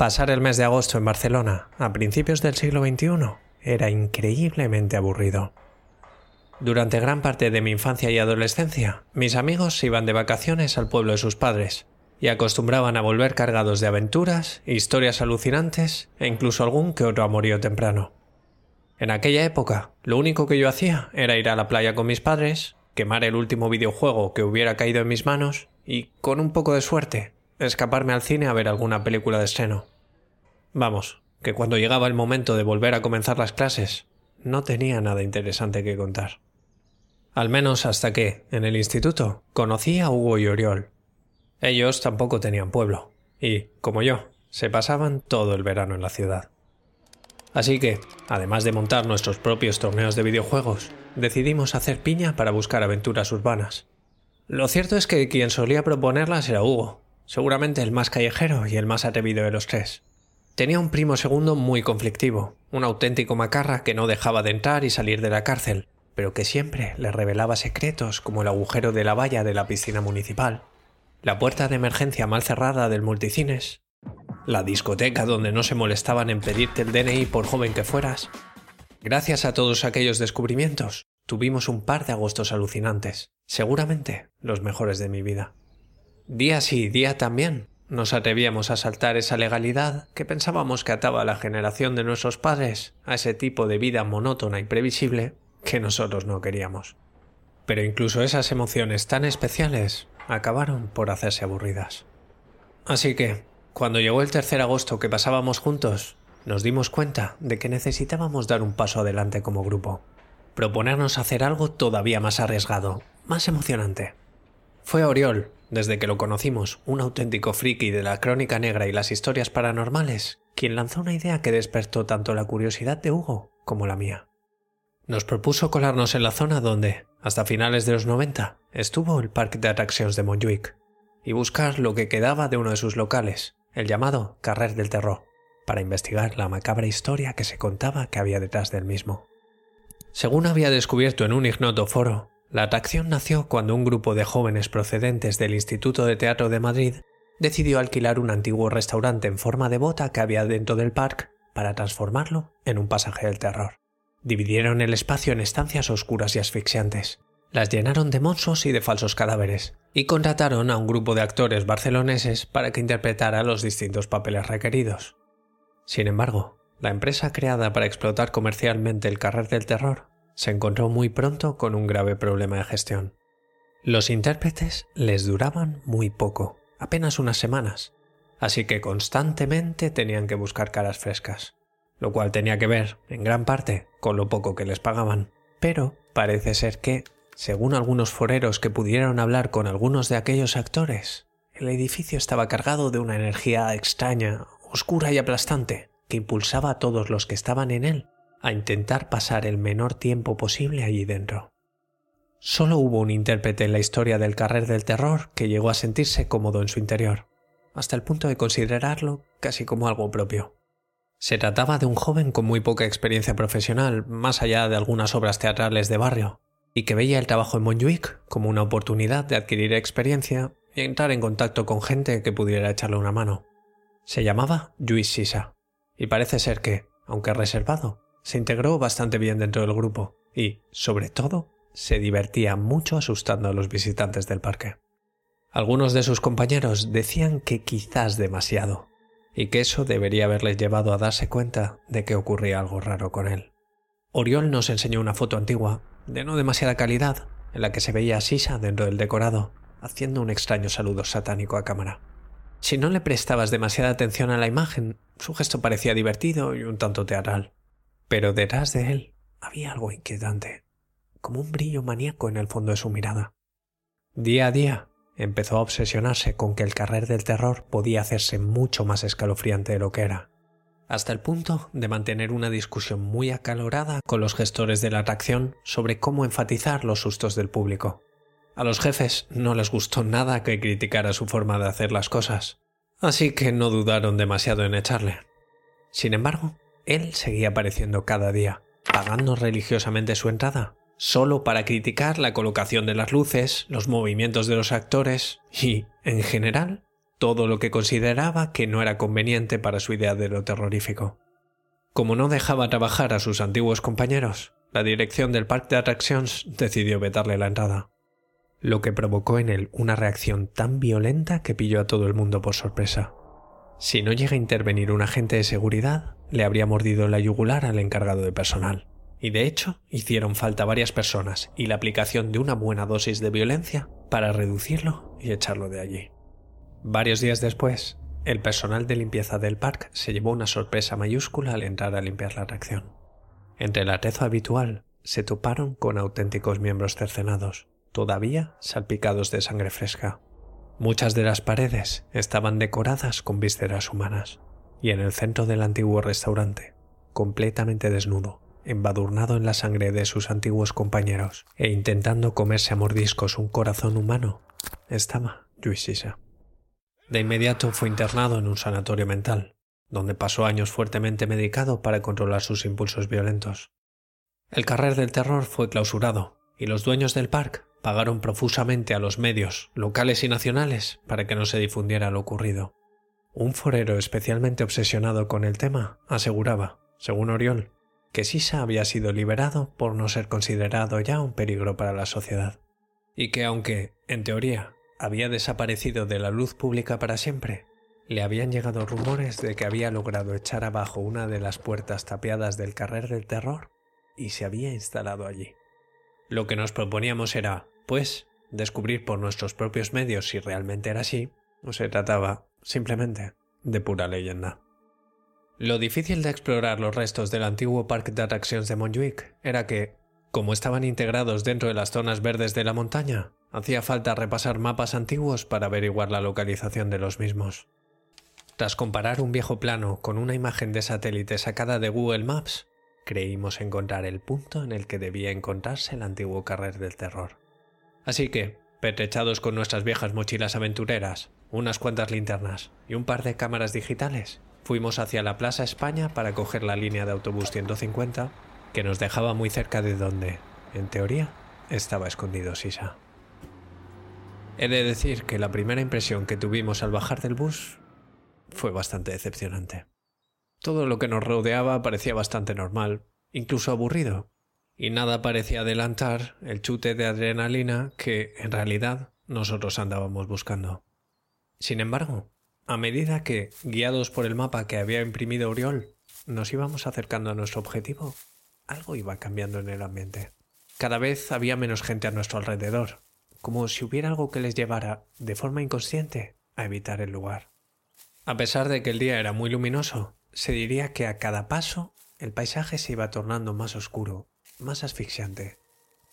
Pasar el mes de agosto en Barcelona, a principios del siglo XXI, era increíblemente aburrido. Durante gran parte de mi infancia y adolescencia, mis amigos iban de vacaciones al pueblo de sus padres y acostumbraban a volver cargados de aventuras, historias alucinantes e incluso algún que otro amorío temprano. En aquella época, lo único que yo hacía era ir a la playa con mis padres, quemar el último videojuego que hubiera caído en mis manos y, con un poco de suerte, escaparme al cine a ver alguna película de estreno. Vamos, que cuando llegaba el momento de volver a comenzar las clases, no tenía nada interesante que contar. Al menos hasta que, en el instituto, conocí a Hugo y Oriol. Ellos tampoco tenían pueblo, y, como yo, se pasaban todo el verano en la ciudad. Así que, además de montar nuestros propios torneos de videojuegos, decidimos hacer piña para buscar aventuras urbanas. Lo cierto es que quien solía proponerlas era Hugo, seguramente el más callejero y el más atrevido de los tres. Tenía un primo segundo muy conflictivo, un auténtico macarra que no dejaba de entrar y salir de la cárcel, pero que siempre le revelaba secretos como el agujero de la valla de la piscina municipal, la puerta de emergencia mal cerrada del multicines, la discoteca donde no se molestaban en pedirte el DNI por joven que fueras. Gracias a todos aquellos descubrimientos, tuvimos un par de agostos alucinantes, seguramente los mejores de mi vida. Día sí, día también, nos atrevíamos a saltar esa legalidad que pensábamos que ataba a la generación de nuestros padres a ese tipo de vida monótona y previsible que nosotros no queríamos. Pero incluso esas emociones tan especiales acabaron por hacerse aburridas. Así que, cuando llegó el tercer agosto que pasábamos juntos, nos dimos cuenta de que necesitábamos dar un paso adelante como grupo, proponernos hacer algo todavía más arriesgado, más emocionante. Fue Oriol, desde que lo conocimos, un auténtico friki de la crónica negra y las historias paranormales, quien lanzó una idea que despertó tanto la curiosidad de Hugo como la mía. Nos propuso colarnos en la zona donde, hasta finales de los 90, estuvo el parque de atracciones de Montjuic, y buscar lo que quedaba de uno de sus locales, el llamado Carrer del Terror, para investigar la macabra historia que se contaba que había detrás del mismo. Según había descubierto en un ignoto foro, la atracción nació cuando un grupo de jóvenes procedentes del Instituto de Teatro de Madrid decidió alquilar un antiguo restaurante en forma de bota que había dentro del parque para transformarlo en un pasaje del terror. Dividieron el espacio en estancias oscuras y asfixiantes, las llenaron de monstruos y de falsos cadáveres, y contrataron a un grupo de actores barceloneses para que interpretara los distintos papeles requeridos. Sin embargo, la empresa creada para explotar comercialmente el carrer del terror se encontró muy pronto con un grave problema de gestión. Los intérpretes les duraban muy poco, apenas unas semanas, así que constantemente tenían que buscar caras frescas, lo cual tenía que ver, en gran parte, con lo poco que les pagaban. Pero parece ser que, según algunos foreros que pudieron hablar con algunos de aquellos actores, el edificio estaba cargado de una energía extraña, oscura y aplastante, que impulsaba a todos los que estaban en él a intentar pasar el menor tiempo posible allí dentro. Solo hubo un intérprete en la historia del carrer del terror que llegó a sentirse cómodo en su interior, hasta el punto de considerarlo casi como algo propio. Se trataba de un joven con muy poca experiencia profesional, más allá de algunas obras teatrales de barrio, y que veía el trabajo en Montjuic como una oportunidad de adquirir experiencia y entrar en contacto con gente que pudiera echarle una mano. Se llamaba Luis Sisa, y parece ser que, aunque reservado, se integró bastante bien dentro del grupo y, sobre todo, se divertía mucho asustando a los visitantes del parque. Algunos de sus compañeros decían que quizás demasiado, y que eso debería haberles llevado a darse cuenta de que ocurría algo raro con él. Oriol nos enseñó una foto antigua, de no demasiada calidad, en la que se veía a Sisa dentro del decorado, haciendo un extraño saludo satánico a cámara. Si no le prestabas demasiada atención a la imagen, su gesto parecía divertido y un tanto teatral. Pero detrás de él había algo inquietante, como un brillo maníaco en el fondo de su mirada. Día a día empezó a obsesionarse con que el carrer del terror podía hacerse mucho más escalofriante de lo que era, hasta el punto de mantener una discusión muy acalorada con los gestores de la atracción sobre cómo enfatizar los sustos del público. A los jefes no les gustó nada que criticara su forma de hacer las cosas, así que no dudaron demasiado en echarle. Sin embargo, él seguía apareciendo cada día, pagando religiosamente su entrada, solo para criticar la colocación de las luces, los movimientos de los actores y, en general, todo lo que consideraba que no era conveniente para su idea de lo terrorífico. Como no dejaba trabajar a sus antiguos compañeros, la dirección del parque de atracciones decidió vetarle la entrada lo que provocó en él una reacción tan violenta que pilló a todo el mundo por sorpresa. Si no llega a intervenir un agente de seguridad, le habría mordido la yugular al encargado de personal. Y de hecho, hicieron falta varias personas y la aplicación de una buena dosis de violencia para reducirlo y echarlo de allí. Varios días después, el personal de limpieza del parque se llevó una sorpresa mayúscula al entrar a limpiar la atracción. Entre el atezo habitual, se toparon con auténticos miembros cercenados, todavía salpicados de sangre fresca. Muchas de las paredes estaban decoradas con vísceras humanas, y en el centro del antiguo restaurante, completamente desnudo, embadurnado en la sangre de sus antiguos compañeros e intentando comerse a mordiscos un corazón humano, estaba Yuisisa. De inmediato fue internado en un sanatorio mental, donde pasó años fuertemente medicado para controlar sus impulsos violentos. El carrer del terror fue clausurado y los dueños del parque pagaron profusamente a los medios, locales y nacionales, para que no se difundiera lo ocurrido. Un forero especialmente obsesionado con el tema aseguraba, según Oriol, que Sisa había sido liberado por no ser considerado ya un peligro para la sociedad, y que aunque, en teoría, había desaparecido de la luz pública para siempre, le habían llegado rumores de que había logrado echar abajo una de las puertas tapiadas del carrer del terror y se había instalado allí. Lo que nos proponíamos era, pues, descubrir por nuestros propios medios si realmente era así, o se trataba, simplemente, de pura leyenda. Lo difícil de explorar los restos del antiguo parque de atracciones de Montjuic era que, como estaban integrados dentro de las zonas verdes de la montaña, hacía falta repasar mapas antiguos para averiguar la localización de los mismos. Tras comparar un viejo plano con una imagen de satélite sacada de Google Maps, creímos encontrar el punto en el que debía encontrarse el antiguo carrer del terror. Así que, pertrechados con nuestras viejas mochilas aventureras, unas cuantas linternas y un par de cámaras digitales, fuimos hacia la Plaza España para coger la línea de autobús 150 que nos dejaba muy cerca de donde, en teoría, estaba escondido Sisa. He de decir que la primera impresión que tuvimos al bajar del bus fue bastante decepcionante. Todo lo que nos rodeaba parecía bastante normal, incluso aburrido, y nada parecía adelantar el chute de adrenalina que, en realidad, nosotros andábamos buscando. Sin embargo, a medida que, guiados por el mapa que había imprimido Oriol, nos íbamos acercando a nuestro objetivo, algo iba cambiando en el ambiente. Cada vez había menos gente a nuestro alrededor, como si hubiera algo que les llevara, de forma inconsciente, a evitar el lugar. A pesar de que el día era muy luminoso, se diría que a cada paso el paisaje se iba tornando más oscuro, más asfixiante,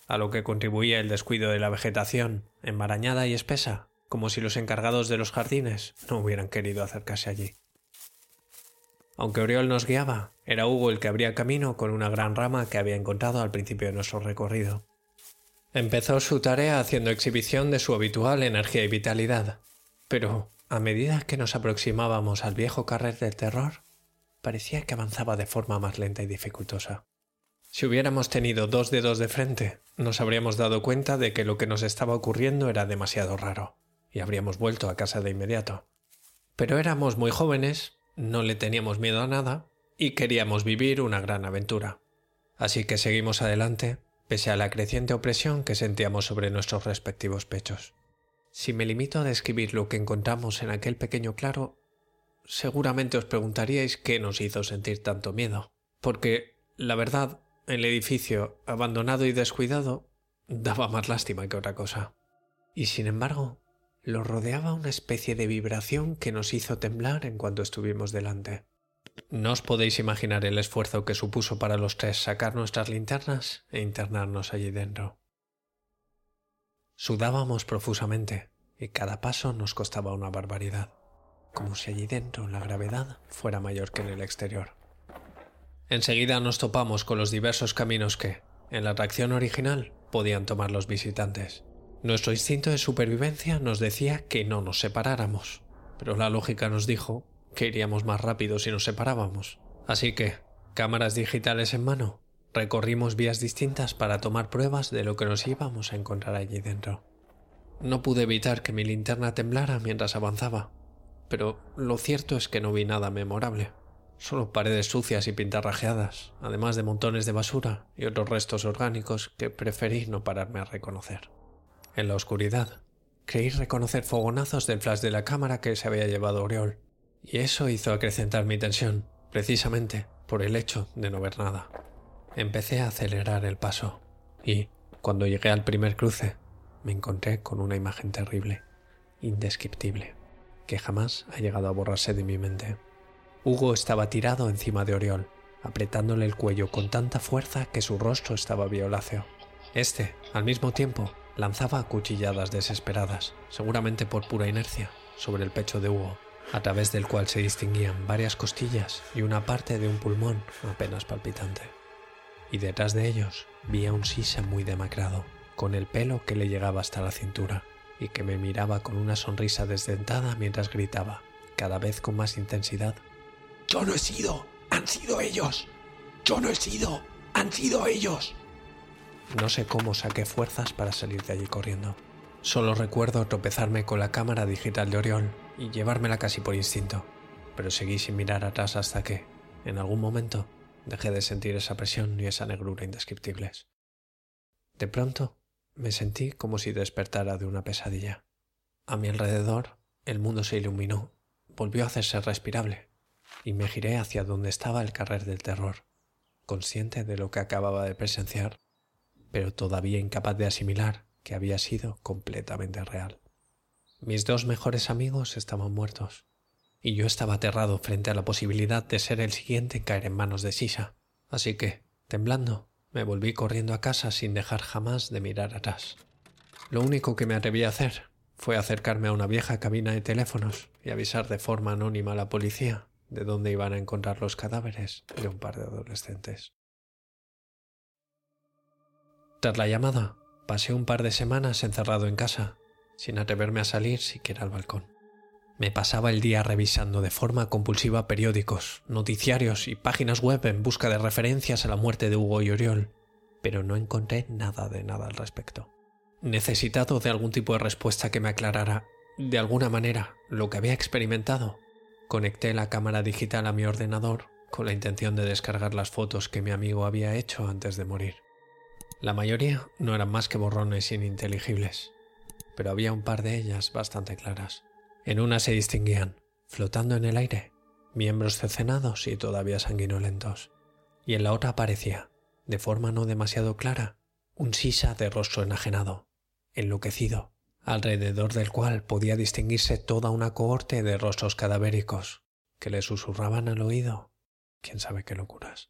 a lo que contribuía el descuido de la vegetación, enmarañada y espesa, como si los encargados de los jardines no hubieran querido acercarse allí. Aunque Oriol nos guiaba, era Hugo el que abría camino con una gran rama que había encontrado al principio de nuestro recorrido. Empezó su tarea haciendo exhibición de su habitual energía y vitalidad, pero a medida que nos aproximábamos al viejo carrer del terror, parecía que avanzaba de forma más lenta y dificultosa. Si hubiéramos tenido dos dedos de frente, nos habríamos dado cuenta de que lo que nos estaba ocurriendo era demasiado raro, y habríamos vuelto a casa de inmediato. Pero éramos muy jóvenes, no le teníamos miedo a nada, y queríamos vivir una gran aventura. Así que seguimos adelante, pese a la creciente opresión que sentíamos sobre nuestros respectivos pechos. Si me limito a describir lo que encontramos en aquel pequeño claro, seguramente os preguntaríais qué nos hizo sentir tanto miedo, porque, la verdad, el edificio, abandonado y descuidado, daba más lástima que otra cosa. Y sin embargo, lo rodeaba una especie de vibración que nos hizo temblar en cuanto estuvimos delante. No os podéis imaginar el esfuerzo que supuso para los tres sacar nuestras linternas e internarnos allí dentro. Sudábamos profusamente y cada paso nos costaba una barbaridad, como si allí dentro la gravedad fuera mayor que en el exterior. Enseguida nos topamos con los diversos caminos que, en la atracción original, podían tomar los visitantes. Nuestro instinto de supervivencia nos decía que no nos separáramos, pero la lógica nos dijo que iríamos más rápido si nos separábamos. Así que, cámaras digitales en mano, recorrimos vías distintas para tomar pruebas de lo que nos íbamos a encontrar allí dentro. No pude evitar que mi linterna temblara mientras avanzaba, pero lo cierto es que no vi nada memorable. Solo paredes sucias y pintarrajeadas, además de montones de basura y otros restos orgánicos que preferí no pararme a reconocer. En la oscuridad, creí reconocer fogonazos del flash de la cámara que se había llevado Oriol, y eso hizo acrecentar mi tensión, precisamente por el hecho de no ver nada. Empecé a acelerar el paso, y, cuando llegué al primer cruce, me encontré con una imagen terrible, indescriptible, que jamás ha llegado a borrarse de mi mente. Hugo estaba tirado encima de Oriol, apretándole el cuello con tanta fuerza que su rostro estaba violáceo. Este, al mismo tiempo, lanzaba cuchilladas desesperadas, seguramente por pura inercia, sobre el pecho de Hugo, a través del cual se distinguían varias costillas y una parte de un pulmón apenas palpitante. Y detrás de ellos vi a un sisa muy demacrado, con el pelo que le llegaba hasta la cintura, y que me miraba con una sonrisa desdentada mientras gritaba, cada vez con más intensidad. Yo no he sido, han sido ellos. Yo no he sido, han sido ellos. No sé cómo saqué fuerzas para salir de allí corriendo. Solo recuerdo tropezarme con la cámara digital de Orión y llevármela casi por instinto, pero seguí sin mirar atrás hasta que, en algún momento, dejé de sentir esa presión y esa negrura indescriptibles. De pronto, me sentí como si despertara de una pesadilla. A mi alrededor, el mundo se iluminó, volvió a hacerse respirable, y me giré hacia donde estaba el carrer del terror, consciente de lo que acababa de presenciar pero todavía incapaz de asimilar que había sido completamente real. Mis dos mejores amigos estaban muertos, y yo estaba aterrado frente a la posibilidad de ser el siguiente en caer en manos de Sisa. Así que, temblando, me volví corriendo a casa sin dejar jamás de mirar atrás. Lo único que me atreví a hacer fue acercarme a una vieja cabina de teléfonos y avisar de forma anónima a la policía de dónde iban a encontrar los cadáveres de un par de adolescentes. Tras la llamada, pasé un par de semanas encerrado en casa, sin atreverme a salir siquiera al balcón. Me pasaba el día revisando de forma compulsiva periódicos, noticiarios y páginas web en busca de referencias a la muerte de Hugo y Oriol, pero no encontré nada de nada al respecto. Necesitado de algún tipo de respuesta que me aclarara, de alguna manera, lo que había experimentado, conecté la cámara digital a mi ordenador con la intención de descargar las fotos que mi amigo había hecho antes de morir. La mayoría no eran más que borrones ininteligibles, pero había un par de ellas bastante claras. En una se distinguían, flotando en el aire, miembros cercenados y todavía sanguinolentos, y en la otra aparecía, de forma no demasiado clara, un sisa de rostro enajenado, enloquecido, alrededor del cual podía distinguirse toda una cohorte de rostros cadavéricos que le susurraban al oído quién sabe qué locuras.